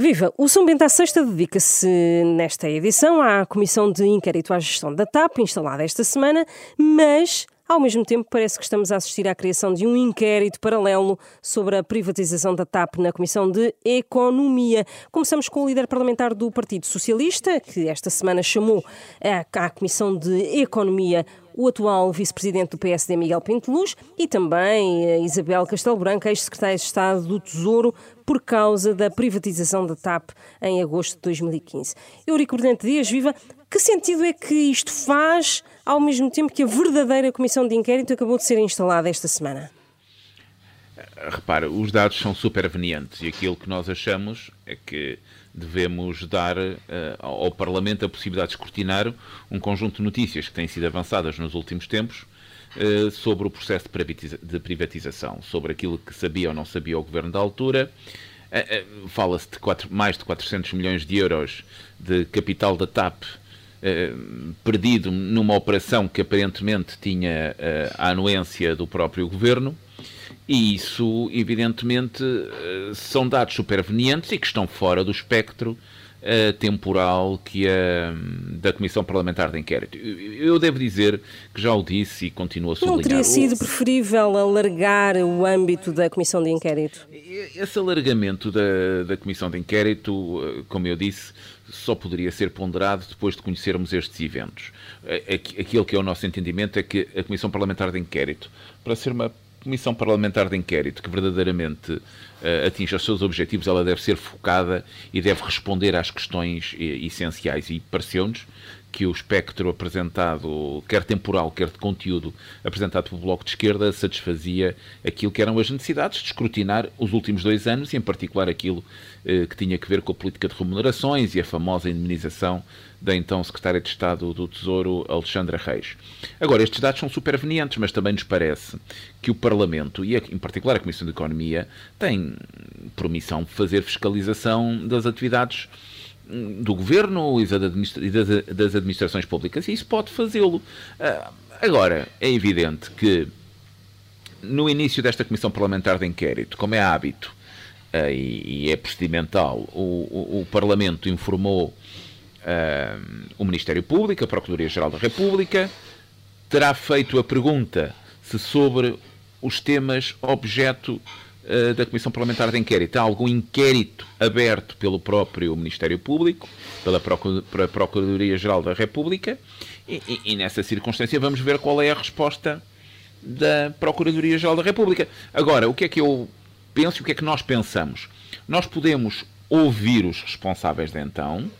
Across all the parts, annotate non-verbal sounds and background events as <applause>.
Viva! O São Bento à Sexta dedica-se nesta edição à Comissão de Inquérito à Gestão da TAP, instalada esta semana, mas ao mesmo tempo, parece que estamos a assistir à criação de um inquérito paralelo sobre a privatização da TAP na Comissão de Economia. Começamos com o líder parlamentar do Partido Socialista, que esta semana chamou à Comissão de Economia o atual vice-presidente do PSD, Miguel Pinteluz, e também Isabel Castelo Branco, ex-secretária de Estado do Tesouro, por causa da privatização da TAP em agosto de 2015. Eurico Bordente Dias, viva! Que sentido é que isto faz ao mesmo tempo que a verdadeira comissão de inquérito acabou de ser instalada esta semana? Repara, os dados são supervenientes e aquilo que nós achamos é que devemos dar uh, ao Parlamento a possibilidade de escrutinar um conjunto de notícias que têm sido avançadas nos últimos tempos uh, sobre o processo de privatização, sobre aquilo que sabia ou não sabia o governo da altura. Uh, Fala-se de quatro, mais de 400 milhões de euros de capital da TAP perdido numa operação que aparentemente tinha a anuência do próprio governo. E isso, evidentemente, uh, são dados supervenientes e que estão fora do espectro temporal que a, da Comissão Parlamentar de Inquérito. Eu devo dizer que já o disse e continuo a sublinhar. Não teria sido preferível alargar o âmbito da Comissão de Inquérito? Esse alargamento da, da Comissão de Inquérito, como eu disse, só poderia ser ponderado depois de conhecermos estes eventos. Aquilo que é o nosso entendimento é que a Comissão Parlamentar de Inquérito, para ser uma comissão parlamentar de inquérito que verdadeiramente uh, atinja os seus objetivos, ela deve ser focada e deve responder às questões uh, essenciais. E pareceu-nos que o espectro apresentado, quer temporal, quer de conteúdo, apresentado pelo Bloco de Esquerda, satisfazia aquilo que eram as necessidades de escrutinar os últimos dois anos, e em particular aquilo eh, que tinha que ver com a política de remunerações e a famosa indemnização da então Secretária de Estado do Tesouro, Alexandra Reis. Agora, estes dados são supervenientes, mas também nos parece que o Parlamento, e em particular a Comissão de Economia, tem por missão fazer fiscalização das atividades do governo e das administrações públicas, e isso pode fazê-lo. Ah, agora, é evidente que no início desta Comissão Parlamentar de Inquérito, como é hábito ah, e é procedimental, o, o, Parlamento informou uh, o Ministério Público, a Procuradoria-Geral da República, terá feito a pergunta se sobre os temas objeto eh, da Comissão Parlamentar de Inquérito. Há algum inquérito aberto pelo próprio Ministério Público, pela Procuradoria-Geral da República, e, e, e, nessa circunstância vamos ver qual é a resposta da Procuradoria-Geral da República. Agora, o que é que eu penso e o que é que nós pensamos? Nós podemos ouvir os responsáveis de então,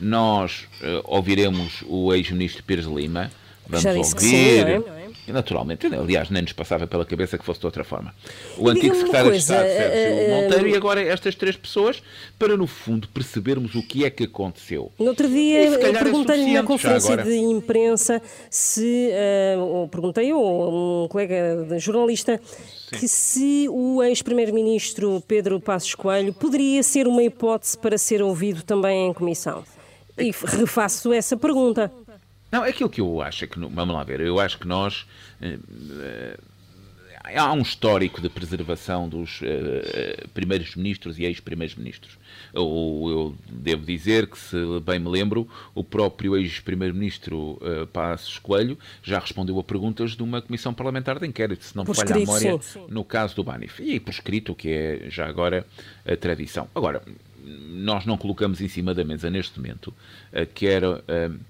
nós uh, ouviremos o ex-ministro Pires Lima, vamos ouvir. É? naturalmente, aliás, nem nos passava pela cabeça que fosse de outra forma. O antigo secretário de Estado, Sérgio uh, Monteiro, e agora estas três pessoas, para no fundo percebermos o que é que aconteceu. No outro dia, perguntei-lhe na conferência de imprensa se, uh, ou perguntei ou um colega jornalista, Sim. que se o ex-primeiro-ministro Pedro Passos Coelho poderia ser uma hipótese para ser ouvido também em comissão. E refaço essa pergunta. Não, aquilo que eu acho é que, vamos lá ver, eu acho que nós. Uh, há um histórico de preservação dos uh, primeiros ministros e ex-primeiros-ministros. Eu, eu, devo dizer que, se bem me lembro, o próprio ex-primeiro-ministro uh, Passos Coelho já respondeu a perguntas de uma comissão parlamentar de inquérito, se não me falha a memória, sim. no caso do Banif. E por escrito, que é já agora a tradição. Agora, nós não colocamos em cima da mesa neste momento, uh, quer. Uh,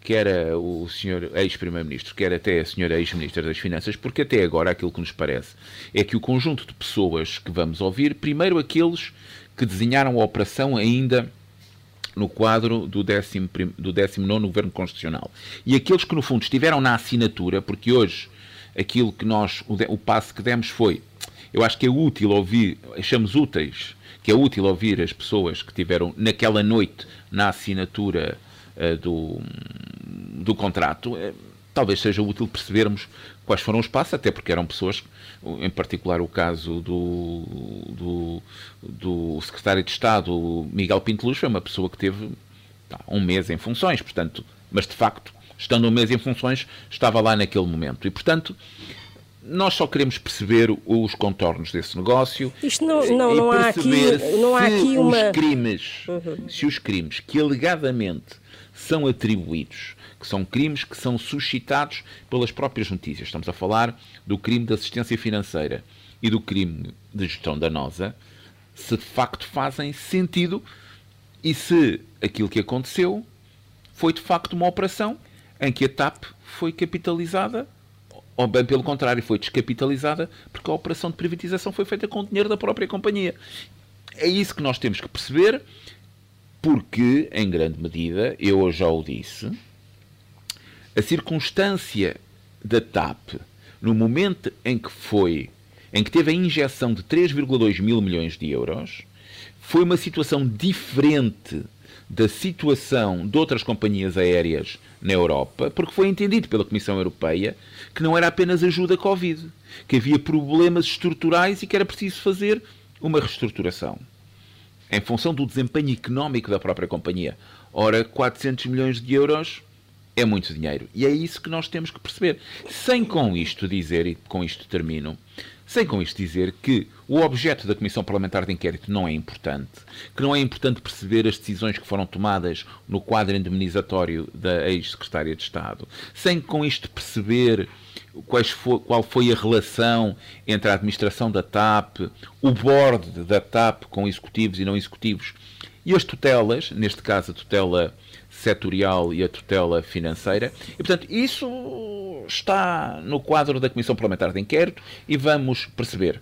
quer o senhor ex-primeiro-ministro, quer até a senhora ex-ministra das Finanças, porque até agora aquilo que nos parece é que o conjunto de pessoas que vamos ouvir, primeiro aqueles que desenharam a operação ainda no quadro do 19 do 19 Governo Constitucional, e aqueles que no fundo estiveram na assinatura, porque hoje aquilo que nós, o, o passo que demos foi, eu acho que é útil ouvir, achamos úteis, que é útil ouvir as pessoas que tiveram naquela noite na assinatura uh, do, do contrato, é, talvez seja útil percebermos quais foram os passos, até porque eram pessoas, em particular o caso do, do, do secretário de Estado, Miguel Pinto Luz, foi uma pessoa que teve tá, um mês em funções, portanto, mas de facto, estando um mês em funções, estava lá naquele momento. E, portanto, nós só queremos perceber os contornos desse negócio. Isto não, não, não há aqui, não há aqui uma. Os crimes, uhum. Se os crimes que alegadamente são atribuídos, que são crimes que são suscitados pelas próprias notícias, estamos a falar do crime de assistência financeira e do crime de gestão danosa, se de facto fazem sentido e se aquilo que aconteceu foi de facto uma operação em que a TAP foi capitalizada ou bem pelo contrário, foi descapitalizada porque a operação de privatização foi feita com o dinheiro da própria companhia. É isso que nós temos que perceber, porque, em grande medida, eu já o disse, a circunstância da TAP, no momento em que foi, em que teve a injeção de 3,2 mil milhões de euros, foi uma situação diferente da situação de outras companhias aéreas na Europa, porque foi entendido pela Comissão Europeia que não era apenas ajuda Covid, que havia problemas estruturais e que era preciso fazer uma reestruturação em função do desempenho económico da própria companhia. Ora, 400 milhões de euros é muito dinheiro. E é isso que nós temos que perceber. Sem com isto dizer, e com isto termino, sem com isto dizer que o objeto da Comissão Parlamentar de Inquérito não é importante, que não é importante perceber as decisões que foram tomadas no quadro indemnizatório da ex-secretária de Estado, sem com isto perceber foi, qual foi a relação entre a administração da TAP, o board da TAP com executivos e não executivos e as tutelas, neste caso a tutela setorial e a tutela financeira. E, portanto, isso está no quadro da Comissão Parlamentar de Inquérito e vamos perceber.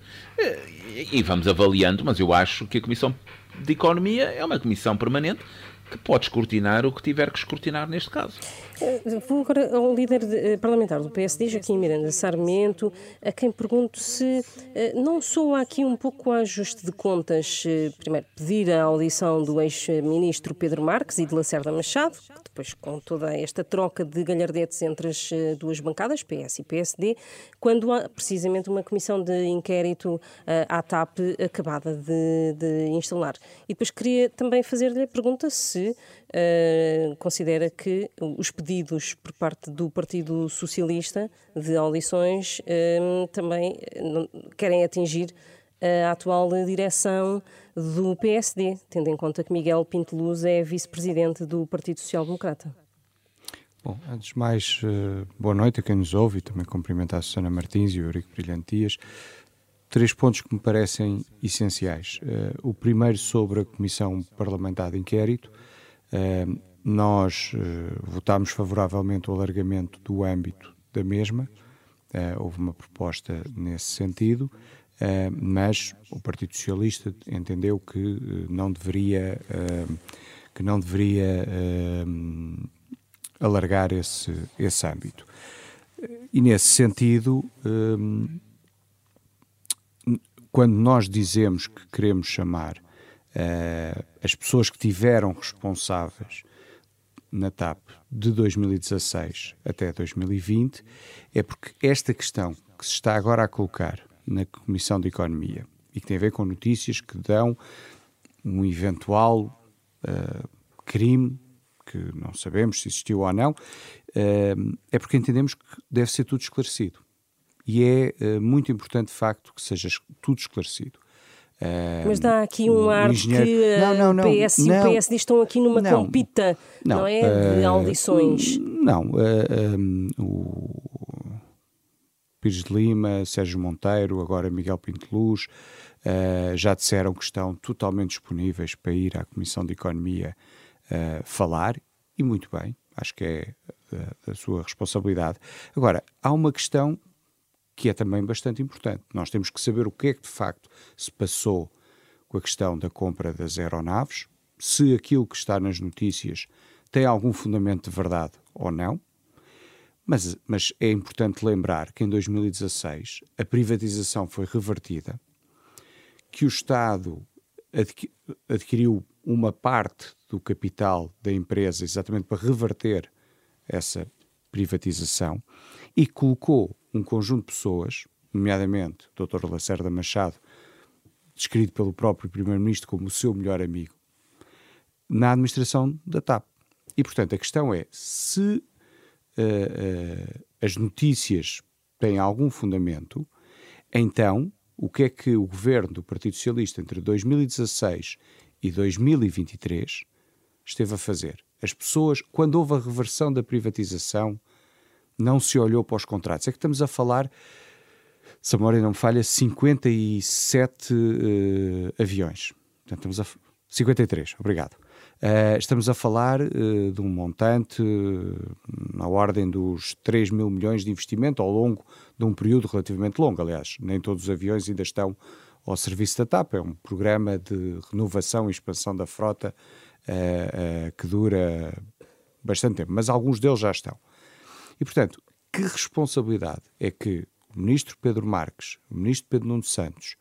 E vamos avaliando, mas eu acho que a Comissão de Economia é uma comissão permanente que pode escrutinar o que tiver que escrutinar neste caso. Eh, vou agora ao líder de, eh, parlamentar do PSD, Joaquim Miranda Sarmento, a quem pergunto se eh, não soa aqui um pouco a ajuste de contas, primeiro pedir a audição do ex-ministro Pedro Marques e de Lacerda Machado, que depois com toda esta troca de galhardetes entre as duas bancadas, PS e PSD, quando há precisamente uma comissão de inquérito à TAP acabada de, de instalar. E depois queria também fazer-lhe a pergunta se uh, considera que os pedidos por parte do Partido Socialista de audições uh, também querem atingir a atual direção do PSD, tendo em conta que Miguel Pinto Luz é vice-presidente do Partido Social Democrata. Bom, antes de mais, boa noite a quem nos ouve e também cumprimentar a Susana Martins e o Eurico Brilhantias. Três pontos que me parecem essenciais. Uh, o primeiro sobre a Comissão Parlamentar de Inquérito. Uh, nós votámos favoravelmente o alargamento do âmbito da mesma. houve uma proposta nesse sentido. Uh, mas o Partido Socialista entendeu que uh, não deveria uh, que não deveria alargar esse, esse âmbito. E nesse sentido, quando nós dizemos que queremos chamar as pessoas que tiveram responsáveis na TAP de 2016 até 2020, é porque esta questão que se está agora a colocar na Comissão de Economia e que tem a ver com notícias que dão um eventual uh, crime que não sabemos se existiu ou não, uh, é porque entendemos que deve ser tudo esclarecido. E é uh, muito importante, de facto, que seja tudo esclarecido. Mas dá aqui um ar engenheiro... que não, não, não, o PS e o PSD estão aqui numa não, compita, não, não é? De audições. Não, um, o Pires de Lima, Sérgio Monteiro, agora Miguel Pinto Luz, uh, já disseram que estão totalmente disponíveis para ir à Comissão de Economia uh, falar, e muito bem, acho que é a sua responsabilidade. Agora, há uma questão que é também bastante importante. Nós temos que saber o que é que de facto se passou com a questão da compra das aeronaves, se aquilo que está nas notícias tem algum fundamento de verdade ou não. Mas, mas é importante lembrar que em 2016 a privatização foi revertida, que o Estado adquiriu uma parte do capital da empresa exatamente para reverter essa privatização e colocou um conjunto de pessoas, nomeadamente o Dr. Lacerda Machado, descrito pelo próprio Primeiro-Ministro como o seu melhor amigo, na administração da TAP. E, portanto, a questão é se uh, uh, as notícias tem algum fundamento, então o que é que o governo do Partido Socialista entre 2016 e 2023 esteve a fazer? As pessoas, quando houve a reversão da privatização, não se olhou para os contratos. É que estamos a falar, se a memória não me falha, 57 uh, aviões. Portanto, estamos a 53, obrigado. Uh, estamos a falar uh, de um montante na ordem dos 3 mil milhões de investimento ao longo de um período relativamente longo. Aliás, nem todos os aviões ainda estão ao serviço da TAP. É um programa de renovação e expansão da frota que dura bastante tempo, mas alguns deles já estão. E, portanto, que responsabilidade é que o ministro Pedro Marques, o ministro Pedro Nuno Santos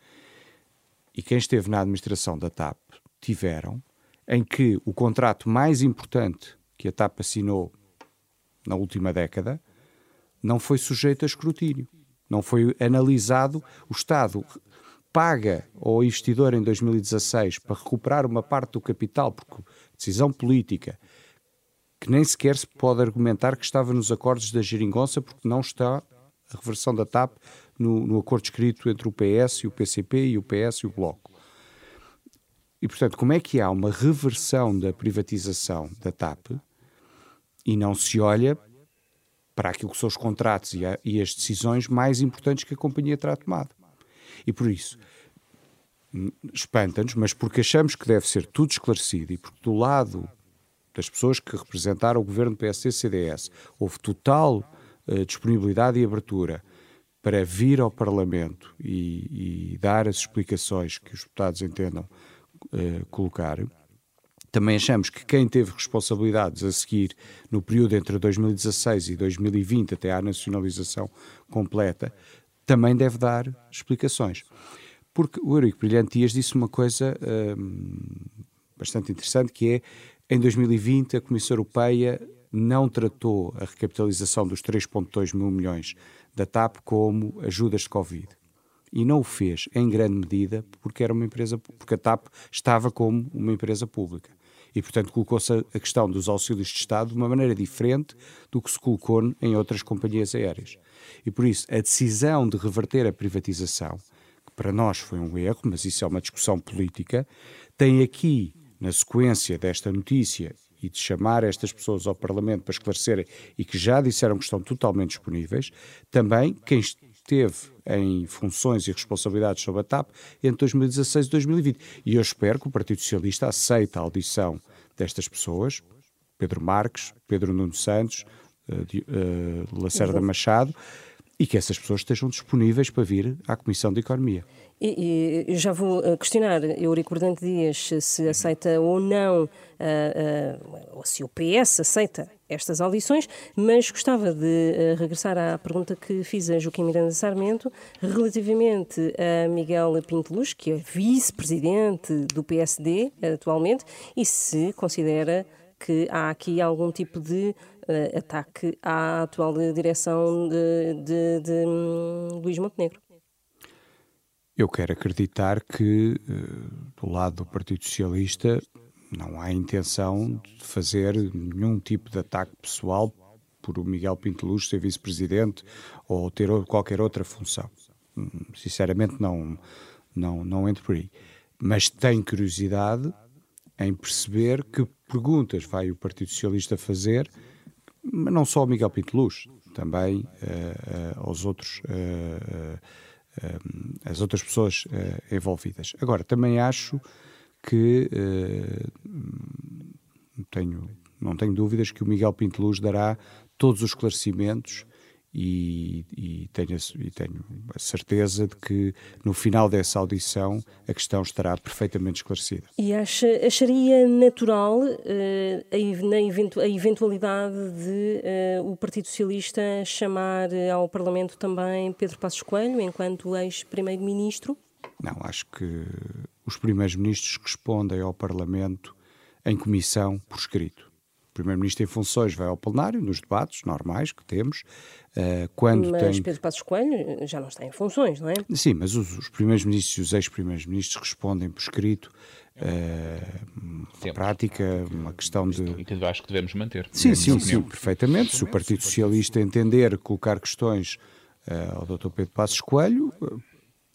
e quem esteve na administração da TAP tiveram em que o contrato mais importante que a TAP assinou na última década não foi sujeito a escrutínio, não foi analisado. O Estado paga ao investidor em 2016 para recuperar uma parte do capital, porque decisão política que nem sequer se pode argumentar que estava nos acordos da geringonça, porque não está a reversão da TAP no, no acordo escrito entre o PS e o PCP e o PS e o Bloco. E, portanto, como é que há uma reversão da privatização da TAP e não se olha para aquilo que são os contratos e, a, e as decisões mais importantes que a companhia terá tomado? E por isso, espanta-nos, mas porque achamos que deve ser tudo esclarecido e porque do lado das pessoas que representaram o governo PSD-CDS houve total uh, disponibilidade e abertura para vir ao Parlamento e, e, dar as explicações que os deputados entendam uh, colocar. Também achamos que quem teve responsabilidades a seguir no período entre 2016 e 2020, até à nacionalização completa, também deve dar explicações. Porque o Eurico Brilhante Dias disse uma coisa hum, bastante interessante, que é, em 2020, a Comissão Europeia não tratou a recapitalização dos 3,2 mil milhões da TAP como ajudas de Covid. E não o fez em grande medida porque era uma empresa porque a TAP estava como uma empresa pública. E portanto colocou-se a questão dos auxílios de Estado de uma maneira diferente do que se colocou em outras companhias aéreas. E por isso a decisão de reverter a privatização que para nós foi um erro mas isso é uma discussão política tem aqui na sequência desta notícia e de chamar estas pessoas ao Parlamento para esclarecerem e que já disseram que estão totalmente disponíveis, também quem teve em funções e responsabilidades sobre a TAP entre 2016 e 2020. E eu espero que o Partido Socialista aceite a audição destas pessoas, Pedro Marques, Pedro Nuno Santos, uh, uh, Lacerda Machado, e que essas pessoas estejam disponíveis para vir à Comissão de Economia. E, e já vou eh, questionar Eurico Bordante Dias se aceita ou não, uh, uh, ou se o PS aceita estas audições, mas gostava de regressar à pergunta que fiz a Joaquim Miranda Sarmento relativamente a Miguel Pinto Luz, que é vice-presidente do PSD atualmente, e se considera que há aqui algum tipo de uh, ataque à atual direção de, de, de um, Luís Montenegro. Eu quero acreditar que, uh, do lado do Partido Socialista, não há intenção de fazer nenhum tipo de ataque pessoal por o Miguel Pinto Luz ser vice-presidente ou ter qualquer outra função. Hum, sinceramente, não, não, não entro por aí. Mas tenho curiosidade em perceber que perguntas vai o Partido Socialista fazer, mas não só ao Miguel Pinto Luz, também uh, uh, aos outros, uh, as outras pessoas envolvidas. Agora, também acho que tenho, não tenho dúvidas que o Miguel Pinto Luz dará todos os esclarecimentos e, e, tenho, e tenho a certeza de que no final dessa audição a questão estará perfeitamente esclarecida. E acha, acharia natural uh, a, a, eventualidade de uh, o Partido Socialista chamar ao Parlamento também Pedro Passos Coelho enquanto ex-primeiro-ministro? Não, acho que os primeiros ministros respondem ao Parlamento em comissão por escrito. Primeiro-Ministro em funções vai ao plenário, nos debates normais que temos. Uh, quando mas tem... Pedro Passos Coelho já não está em funções, não é? Sim, mas os, os primeiros-ministros e os ex-primeiros-ministros respondem por escrito. Uh, prática, uma questão de. E que acho que devemos manter. Sim, sim, sim, perfeitamente. Se o Partido Socialista entender colocar questões ao Dr. Pedro Passos Coelho,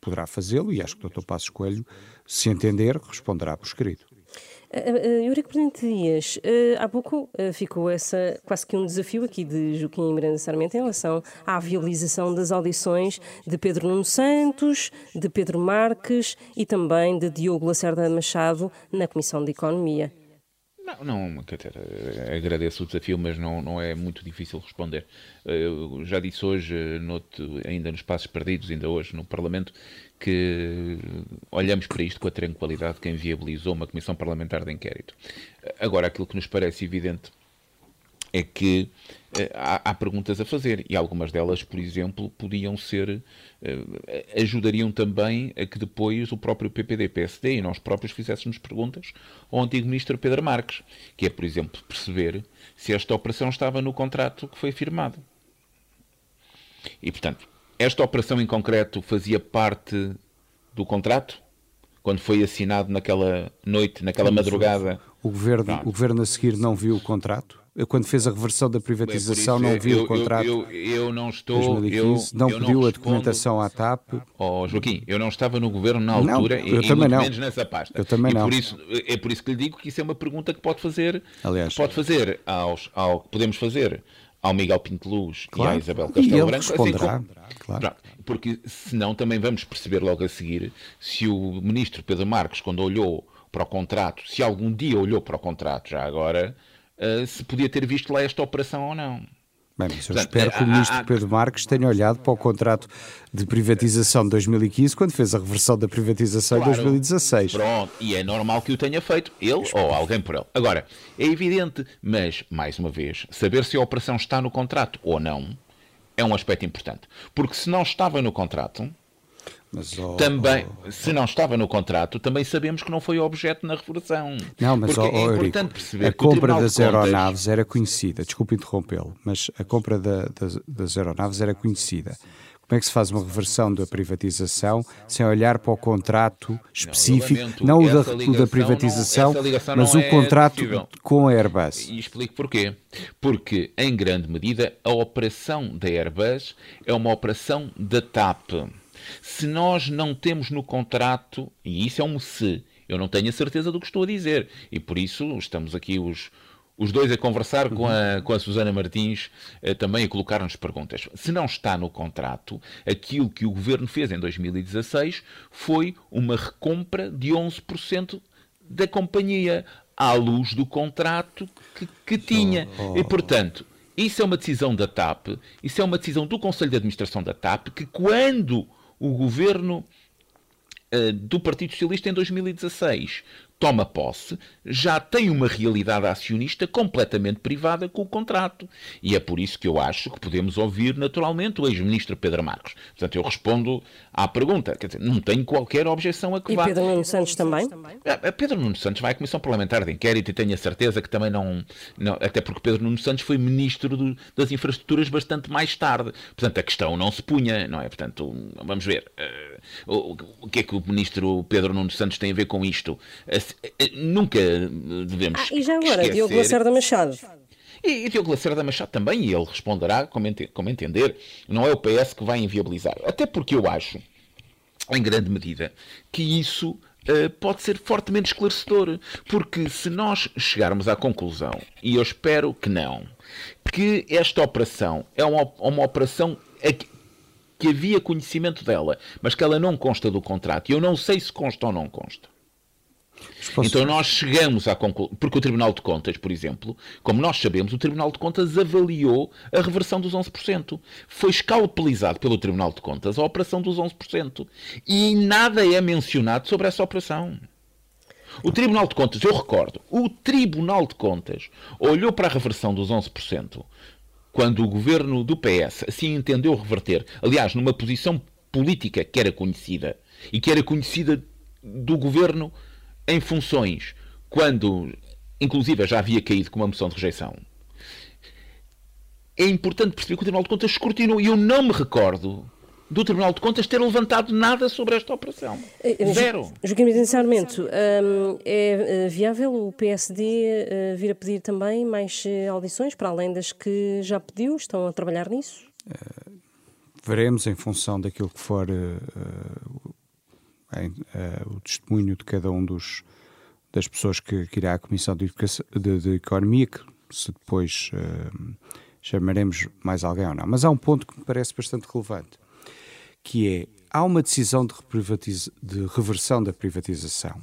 poderá fazê-lo e acho que o Dr. Passos Coelho, se entender, responderá por escrito. Uh, Eurico Presidente Dias, há pouco ficou essa quase que um desafio aqui de Joaquim Miranda Sarmento em relação à viabilização das audições de Pedro Nuno Santos, de Pedro Marques e também de Diogo Lacerda Machado na Comissão de Economia. Não, não dizer, agradeço o desafio, mas não, não é muito difícil responder. Eu já disse hoje, noto, ainda nos Passos Perdidos, ainda hoje no Parlamento, que olhamos para isto com a tranquilidade de quem viabilizou uma comissão parlamentar de inquérito. Agora, aquilo que nos parece evidente é que uh, há, há, perguntas a fazer e algumas delas, por exemplo, podiam ser, uh, ajudariam também a que depois o próprio PPD-PSD e nós próprios fizéssemos perguntas ao antigo ministro Pedro Marques, que é, por exemplo, perceber se esta operação estava no contrato que foi firmado. E, portanto, esta operação em concreto fazia parte do contrato? Quando foi assinado naquela noite, naquela madrugada? O governo, o governo a seguir não viu o contrato? quando fez a reversão da privatização, não viu eu, o contrato. Eu, eu, eu não estou. 2015, não pediu não a documentação à TAP. Oh, Joaquim, eu não estava no governo na altura não, eu e, também e não. menos nessa pasta. Eu também e não. Por isso, é por isso que lhe digo que isso é uma pergunta que pode fazer. Aliás, pode fazer aos, ao podemos fazer ao Miguel Pinto Luz claro. e à Isabel Castelo Branco. Assim responderá, assim como, claro. Porque senão também vamos perceber logo a seguir se o ministro Pedro Marques, quando olhou para o contrato, se algum dia olhou para o contrato já agora, uh, se podia ter visto lá esta operação ou não. Bem, mas eu Portanto, espero que o ministro Pedro Marques tenha olhado para o contrato de privatização de 2015 quando fez a reversão da privatização claro, em 2016. Pronto, e é normal que o tenha feito, ele ou alguém por ele. Agora, é evidente, mas, mais uma vez, saber se a operação está no contrato ou não é um aspecto importante. Porque se não estava no contrato, mas, oh, também, oh, oh, se não estava no contrato, também sabemos que não foi objeto na reversão. Não, mas é importante perceber a compra das aeronaves era conhecida. Desculpe interrompê-lo, mas a compra da, das, das aeronaves era conhecida. Como é que se faz uma reversão da privatização sem olhar para o contrato específico, não, não o da, ligação, da privatização, não, mas o é contrato possível. com a Airbus? E explico porquê. Porque, em grande medida, a operação da Airbus é uma operação da TAP se nós não temos no contrato, e isso é um se, eu não tenho a certeza do que estou a dizer, e por isso estamos aqui os, os dois a conversar com a, com a Susana Martins, eh, também a colocar-nos perguntas. Se não está no contrato, aquilo que o governo fez em 2016 foi uma recompra de 11% da companhia, à luz do contrato que, que tinha. Oh, oh. E, portanto, isso é uma decisão da TAP, isso é uma decisão do Conselho de Administração da TAP, que quando o governo uh, do Partido Socialista em 2016 toma posse, já tem uma realidade acionista completamente privada com o contrato. E é por isso que eu acho que podemos ouvir naturalmente o ex-ministro Pedro Marcos. Portanto, eu respondo à pergunta. Quer dizer, não tenho qualquer objeção a que e vá. Pedro Nuno Santos também? A Pedro Nuno Santos vai à Comissão Parlamentar de Inquérito e tenho a certeza que também não. não até porque Pedro Nuno Santos foi ministro do, das infraestruturas bastante mais tarde. Portanto, a questão não se punha, não é? Portanto, vamos ver. Uh, o, o, que é que o ministro Pedro Nuno Santos tem a ver com isto? Nunca devemos. Ah, e já agora, esquecer... Diogo Lacerda Machado. E, e Diogo Lacerda Machado também, e ele responderá como, ente, como entender. Não é o PS que vai inviabilizar. Até porque eu acho, em grande medida, que isso Uh, pode ser fortemente esclarecedor. Porque se nós chegarmos à conclusão, e eu espero que não, que esta operação é uma, uma operação que havia conhecimento dela, mas que ela não consta do contrato, e eu não sei se consta ou não consta. Então nós chegamos à conclusão, porque o Tribunal de Contas, por exemplo, como nós sabemos, o Tribunal de Contas avaliou a reversão dos 11%. Foi escalpelizado pelo Tribunal de Contas a operação dos 11%. E nada é mencionado sobre essa operação. O Tribunal de Contas, eu recordo, o Tribunal de Contas olhou para a reversão dos 11% quando o governo do PS assim entendeu reverter, aliás, numa posição política que era conhecida e que era conhecida do governo em funções, quando inclusive já havia caído com uma moção de rejeição, é importante perceber que o Tribunal de Contas escrutinou e eu não me recordo do Tribunal de Contas ter levantado nada sobre esta operação. Eh, eh, Zero. Joaquim Inicialmente, hum, é eh, viável o PSD vir a pedir também mais audições, para além das que já pediu? Estão a trabalhar nisso? veremos em função daquilo que for uh, em, uh, o testemunho de cada um dos, das pessoas que, que irá à Comissão de, de, de Economia, que se depois uh, chamaremos mais alguém ou não. Mas há um ponto que me parece bastante relevante, que é, há uma decisão de, de reversão da privatização,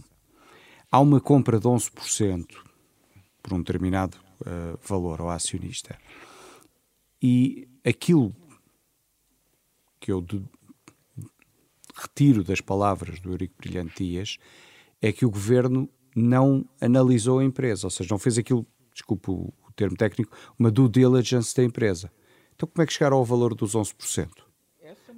há uma compra de 11% por um determinado uh, valor ao acionista, e aquilo que eu retiro das palavras do Eurico Brilhante Dias é que o governo não analisou a empresa, ou seja, não fez aquilo, desculpe o, termo técnico, uma due diligence da empresa. Então, como é que chegaram ao valor dos 11%?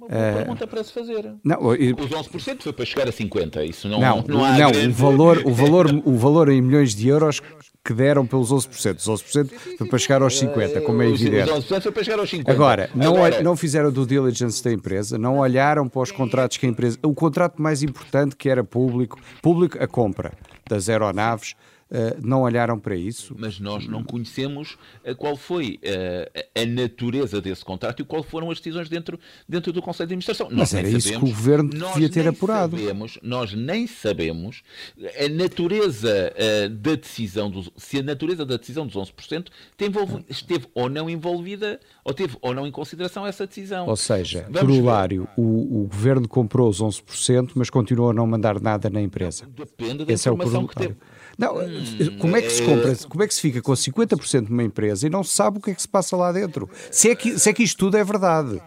uma boa uh, pergunta para se fazer. Não, eu, Os 11% foi para chegar a 50%. Isso não, não, não, não grande... o, valor, o, valor, <laughs> o valor em milhões de euros que deram pelos 11%. Os 11% foi para chegar aos 50%, como é evidente. Os 11% foi para chegar aos 50%. Agora, não, Agora... não fizeram do diligence da empresa, não olharam para os contratos que a empresa. O contrato mais importante que era público, público, a compra das aeronaves eh, não olharam para isso. Mas nós não conhecemos uh, qual foi uh, a natureza desse contrato e qual foram as decisões dentro, dentro do Conselho de Administração. Mas nós era isso sabemos, que o Governo devia ter apurado. Sabemos, nós nem sabemos a natureza da decisão, dos, se a natureza da decisão dos 11% esteve ou não envolvida ou teve ou não em consideração essa decisão. Ou seja, corolário, o, o Governo comprou os 11%, mas continuou a não mandar nada na empresa. Depende da Esse informação é o que teve. Não, hum, como é que se compra, como é que se fica com 50% de uma empresa e não se sabe o que é que se passa lá dentro? Se é que, se é que isto tudo é verdade.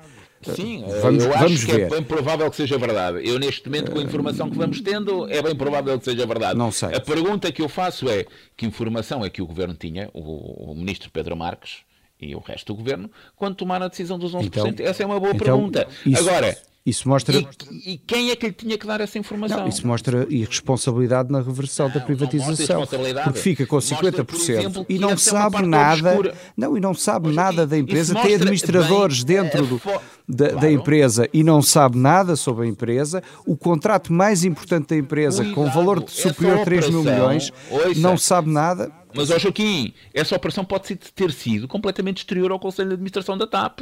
Sim, vamos, eu acho vamos que é ver. é bem provável que seja verdade. Eu, neste momento, com a informação que vamos tendo, é bem provável que seja verdade. Não sei. A pergunta que eu faço é: que informação é que o governo tinha, o, o ministro Pedro Marques e o resto do governo, quando tomaram a decisão dos 11%? Então, Essa é uma boa então, pergunta. Isso... Agora. Isso mostra. E, e, quem é que lhe tinha que dar essa informação? Não, isso mostra irresponsabilidade na reversão não, da privatização. porque fica com 50% mostra, exemplo, e não sabe nada. Não, e não sabe nada da empresa. Tem administradores bem, dentro é, do, da, claro. da, empresa e não sabe nada sobre a empresa. O contrato mais importante da empresa, Cuidado, com valor superior a 3 mil milhões, ouça, não sabe nada. Mas, ó Joaquim, essa operação pode ter sido completamente exterior ao Conselho de Administração da TAP.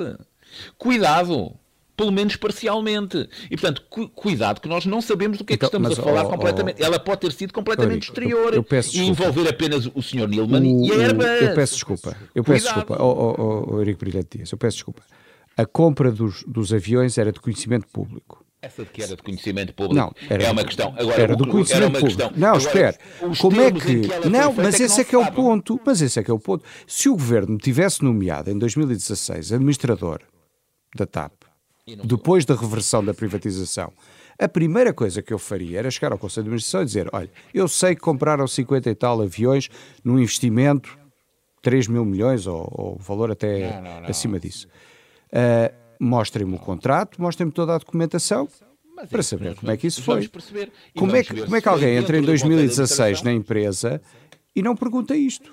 Cuidado! Pelo menos parcialmente. E, portanto, cu cuidado que nós não sabemos do que é que então, estamos a falar oh, completamente. Oh, Ela pode ter sido completamente exterior eu, eu e envolver apenas o Sr. Nilman o, e a Airbus. Eu peço desculpa. Eu peço cuidado. desculpa. Oh, oh, oh, Eurico Brilhante Dias, eu peço desculpa. A compra dos, dos aviões era de conhecimento público. Essa de que era de conhecimento público não, era, é uma questão. Agora, era do conhecimento público. Questão. Não, espera. Como é que. que não, mas esse é que é o ponto. Mas esse é que é o ponto. Se o governo tivesse nomeado em 2016 administrador da TAP depois da reversão da privatização, a primeira coisa que eu faria era chegar ao Conselho de Administração e dizer: olha, eu sei que compraram 50 e tal aviões num investimento 3 mil milhões ou, ou valor até não, não, não. acima disso. Uh, mostrem-me o contrato, mostrem-me toda a documentação. Mas para saber como é que isso foi. Como é que, como é que alguém entra em 2016 na empresa e não pergunta isto?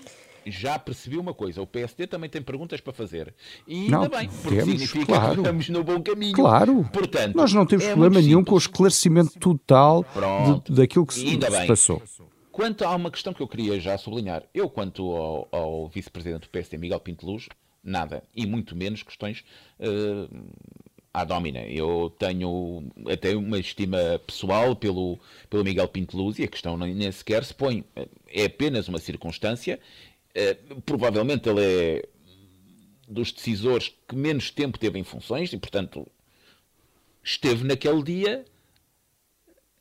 Já percebi uma coisa: o PSD também tem perguntas para fazer. E ainda não, bem, porque temos, significa claro. que estamos no bom caminho. Claro. Portanto, Nós não temos é problema nenhum com o esclarecimento total de, daquilo que se, se passou. Quanto a uma questão que eu queria já sublinhar, eu, quanto ao, ao vice-presidente do PSD, Miguel Pinto Luz, nada, e muito menos questões uh, à domina. Eu tenho até uma estima pessoal pelo, pelo Miguel Pinto Luz e a questão nem sequer se põe. É apenas uma circunstância provavelmente ele é dos decisores que menos tempo teve em funções e, portanto, esteve naquele dia,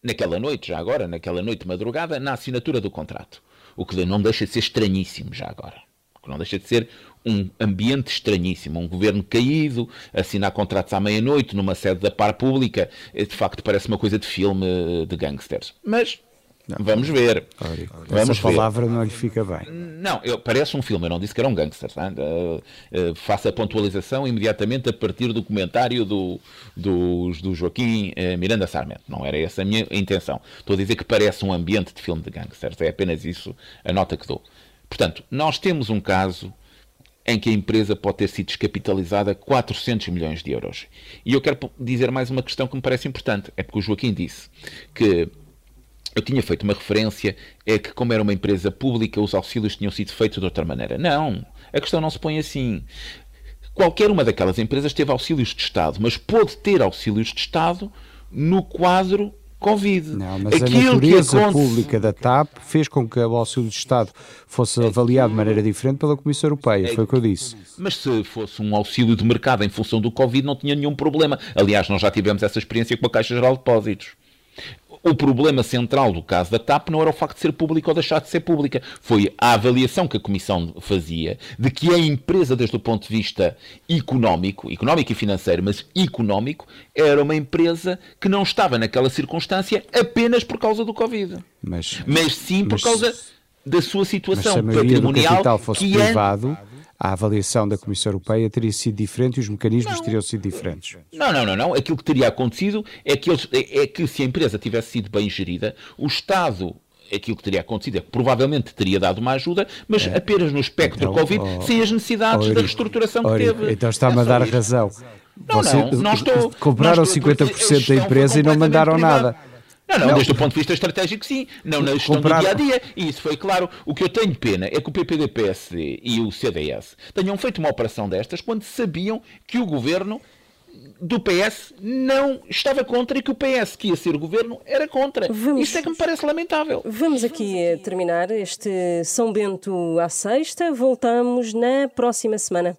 naquela noite, já agora, naquela noite madrugada, na assinatura do contrato. O que não deixa de ser estranhíssimo, já agora. O que não deixa de ser um ambiente estranhíssimo. Um governo caído, assinar contratos à meia-noite numa sede da par pública, de facto parece uma coisa de filme de gangsters. Mas. Vamos ver. Vamos Essa palavra ver. não lhe fica bem. Não, eu, parece um filme, eu não disse que era um gangster. Uh, uh, faça a pontualização imediatamente a partir do comentário do, do, do Joaquim uh, Miranda Sarmento. Não era essa a minha intenção. Estou a dizer que parece um ambiente de filme de gangsters. É apenas isso a nota que dou. Portanto, nós temos um caso em que a empresa pode ter sido descapitalizada 400 milhões de euros. E eu quero dizer mais uma questão que me parece importante. É porque o Joaquim disse que eu tinha feito uma referência, é que como era uma empresa pública, os auxílios tinham sido feitos de outra maneira. Não, a questão não se põe assim. qualquer uma daquelas empresas teve auxílios de Estado, mas pôde ter auxílios de Estado no quadro Covid. Não, mas Aquilo a natureza pública da TAP fez com que o auxílio de Estado fosse avaliado de maneira diferente pela Comissão Europeia, foi o que eu disse. Mas se fosse um auxílio de mercado em função do Covid, não tinha nenhum problema. Aliás, nós já tivemos essa experiência com a Caixa Geral de Depósitos o problema central do caso da TAP não era o facto de ser pública ou deixar de ser pública. Foi a avaliação que a Comissão fazia de que a empresa, desde o ponto de vista económico, económico e financeiro, mas económico, era uma empresa que não estava naquela circunstância apenas por causa do Covid. Mas, mas sim por mas, causa da sua situação patrimonial. Que privado, a avaliação da Comissão Europeia teria sido diferente e os mecanismos não. teriam sido diferentes. Não, não, não, não. Aquilo que teria acontecido é que, eles, é, é que se a empresa tivesse sido bem gerida, o Estado aquilo que teria acontecido é que provavelmente teria dado uma ajuda, mas é. apenas no espectro então, Covid, oh, sem as necessidades oh, da reestruturação oh, que teve. Então está-me a dar razão. Não, Você, não, não estou, compraram não estou, 50% da empresa e não mandaram nada. Não, não, não, desde o ponto de vista estratégico, sim. Não na gestão Comprar... do dia a dia. E isso foi claro. O que eu tenho pena é que o PPD-PSD e o CDS tenham feito uma operação destas quando sabiam que o governo do PS não estava contra e que o PS que ia ser governo era contra. Vamos... Isto é que me parece lamentável. Vamos aqui terminar este São Bento à sexta. Voltamos na próxima semana.